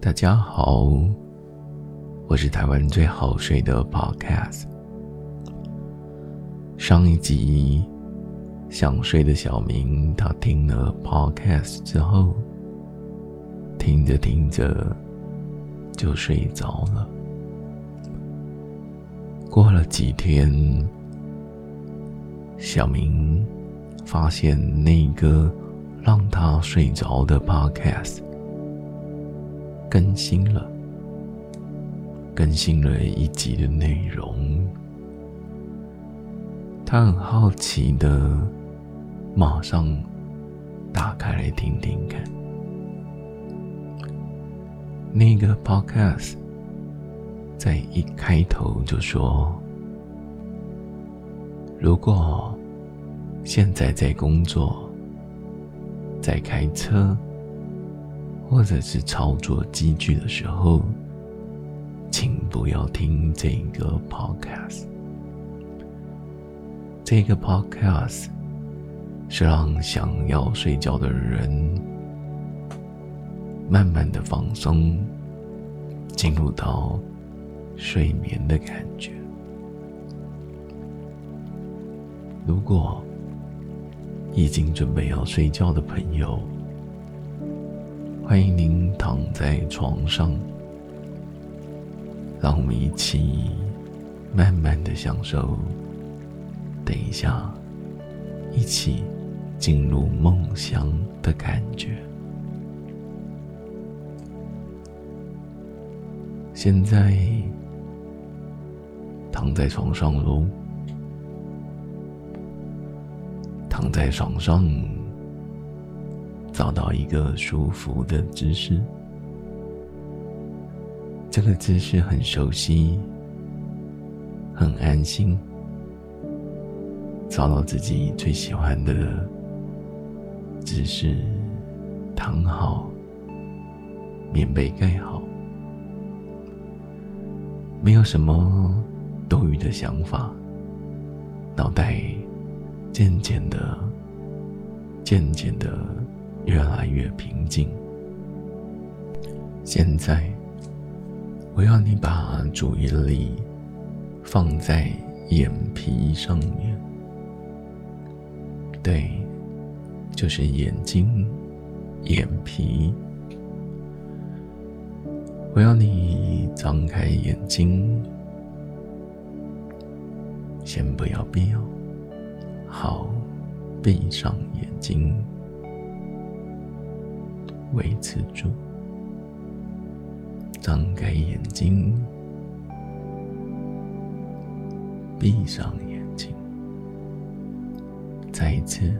大家好，我是台湾最好睡的 Podcast。上一集想睡的小明，他听了 Podcast 之后，听着听着就睡着了。过了几天，小明发现那个让他睡着的 Podcast。更新了，更新了一集的内容。他很好奇的，马上打开来听听看。那个 podcast 在一开头就说：“如果现在在工作，在开车。”或者是操作机具的时候，请不要听这个 podcast。这个 podcast 是让想要睡觉的人慢慢的放松，进入到睡眠的感觉。如果已经准备要睡觉的朋友，欢迎您躺在床上，让我们一起慢慢的享受。等一下，一起进入梦乡的感觉。现在躺在床上喽，躺在床上。找到一个舒服的姿势，这个姿势很熟悉，很安心。找到自己最喜欢的姿势，躺好，棉被盖好，没有什么多余的想法，脑袋渐渐的、渐渐的。越来越平静。现在，我要你把注意力放在眼皮上面。对，就是眼睛、眼皮。我要你张开眼睛，先不要闭哦。好，闭上眼睛。维持住，张开眼睛，闭上眼睛，再一次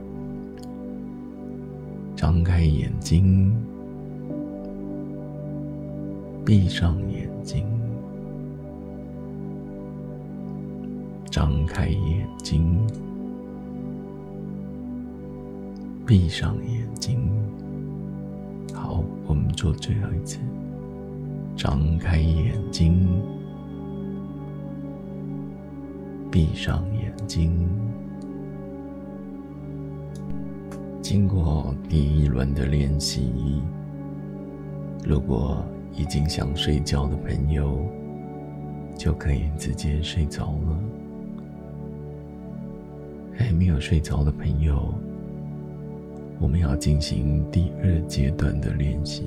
张开眼睛，闭上眼睛，张开眼睛，闭上眼睛。好，我们做最后一次。张开眼睛，闭上眼睛。经过第一轮的练习，如果已经想睡觉的朋友，就可以直接睡着了。还没有睡着的朋友。我们要进行第二阶段的练习。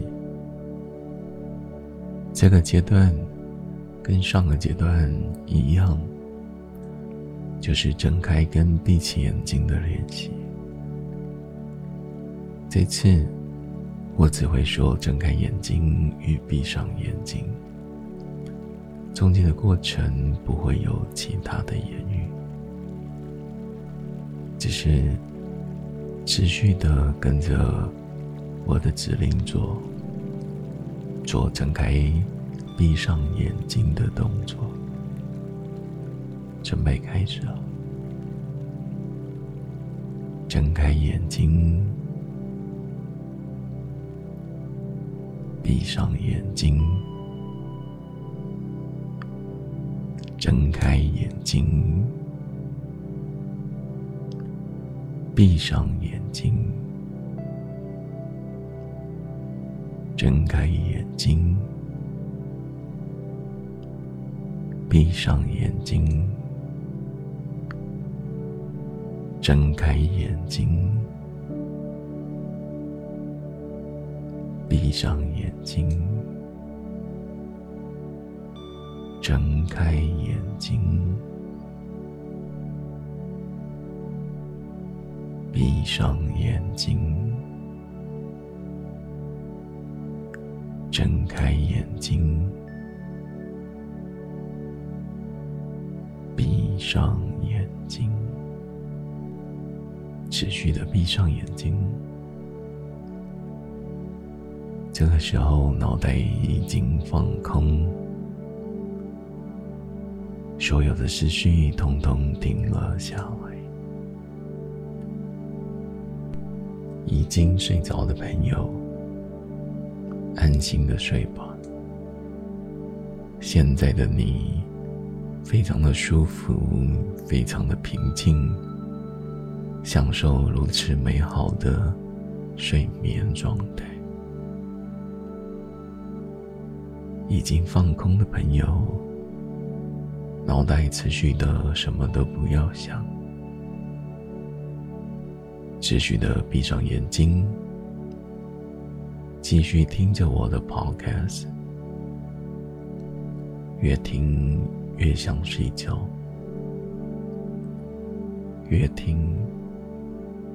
这个阶段跟上个阶段一样，就是睁开跟闭起眼睛的练习。这次我只会说睁开眼睛与闭上眼睛，中间的过程不会有其他的言语，只是。持续的跟着我的指令做，做睁开、闭上眼睛的动作。准备开始了，睁开眼睛，闭上眼睛，睁开眼睛。闭上眼睛，睁开眼睛，闭上眼睛，睁开眼睛，闭上眼睛，睁开眼睛，闭上眼睛。睁开眼睛，闭上眼睛，持续的闭上眼睛。这个时候，脑袋已经放空，所有的思绪统统停了下来。已经睡着的朋友。安心的睡吧。现在的你，非常的舒服，非常的平静，享受如此美好的睡眠状态。已经放空的朋友，脑袋持续的什么都不要想，持续的闭上眼睛。继续听着我的 podcast，越听越想睡觉，越听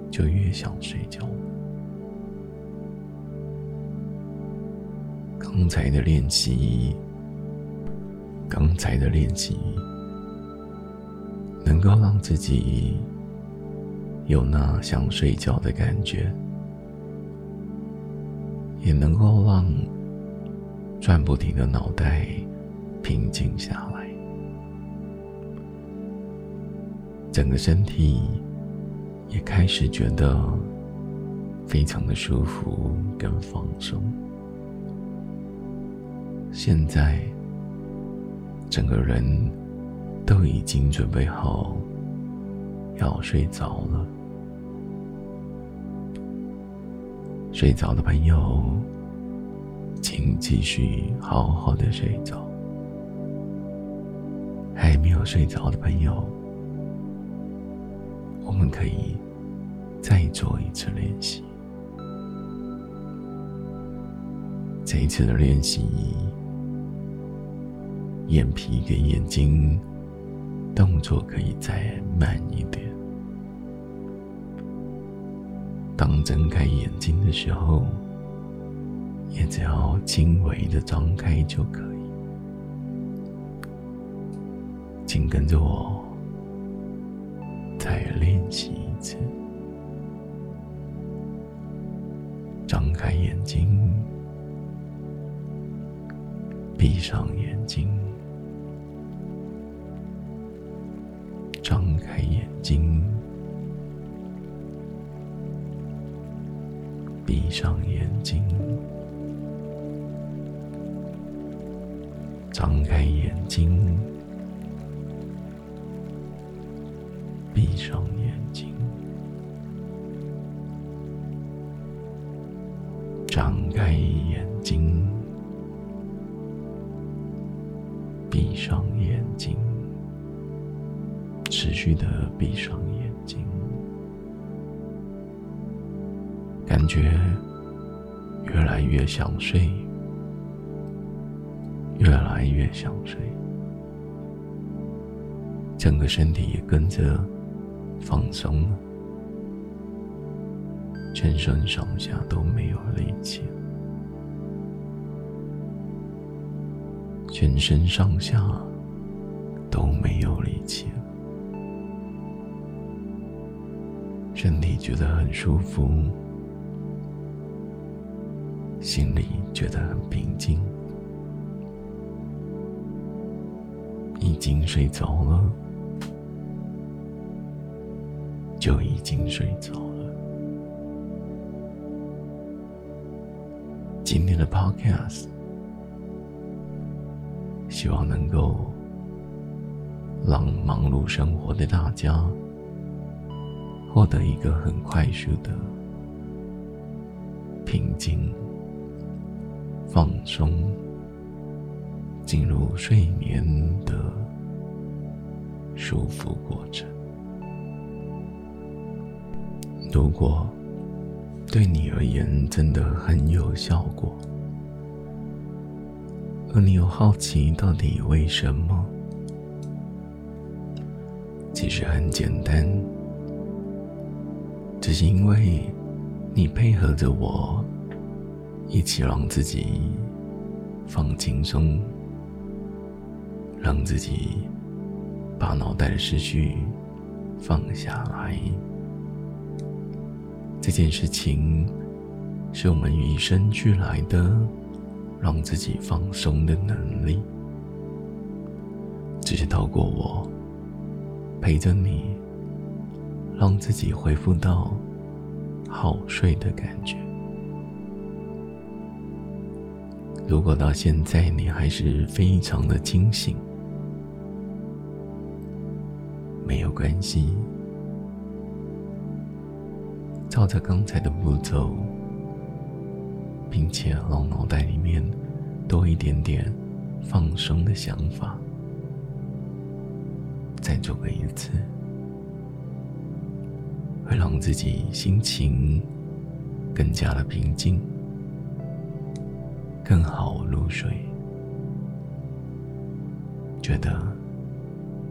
就越想睡觉。刚才的练习，刚才的练习，能够让自己有那想睡觉的感觉。也能够让转不停的脑袋平静下来，整个身体也开始觉得非常的舒服跟放松。现在整个人都已经准备好要睡着了。睡着的朋友，请继续好好的睡着。还没有睡着的朋友，我们可以再做一次练习。这一次的练习，眼皮跟眼睛动作可以再慢一点。当睁开眼睛的时候，也只要轻微的张开就可以。请跟着我，再练习一次。张开眼睛，闭上眼睛，张开眼睛。闭上眼睛，张开眼睛，闭上眼睛，张开眼睛，闭上眼睛，持续的闭上眼睛。感觉越来越想睡，越来越想睡，整个身体也跟着放松了，全身上下都没有力气，全身上下都没有力气，身体觉得很舒服。心里觉得很平静，已经睡着了，就已经睡着了。今天的 Podcast，希望能够让忙碌生活的大家获得一个很快速的平静。放松，进入睡眠的舒服过程。如果对你而言真的很有效果，而你又好奇到底为什么？其实很简单，只是因为你配合着我，一起让自己放轻松，让自己把脑袋的思绪放下来。这件事情是我们与生俱来的，让自己放松的能力，只是透过我。陪着你，让自己恢复到好睡的感觉。如果到现在你还是非常的清醒，没有关系，照着刚才的步骤，并且让脑袋里面多一点点放松的想法。再做个一次，会让自己心情更加的平静，更好入睡，觉得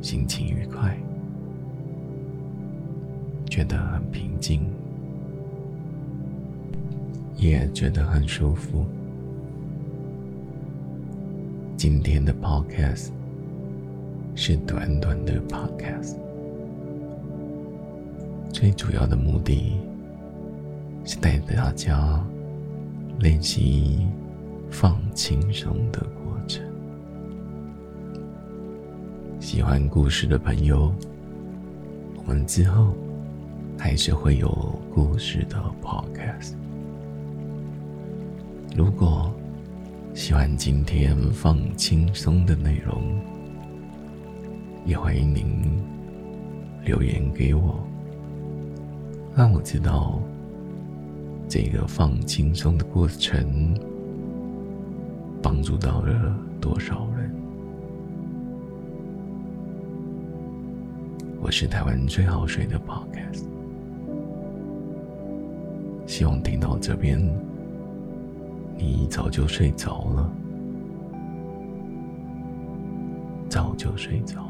心情愉快，觉得很平静，也觉得很舒服。今天的 Podcast。是短短的 podcast，最主要的目的是带着大家练习放轻松的过程。喜欢故事的朋友，我们之后还是会有故事的 podcast。如果喜欢今天放轻松的内容，也欢迎您留言给我，让我知道这个放轻松的过程帮助到了多少人。我是台湾最好睡的 Podcast，希望听到这边你早就睡着了，早就睡着。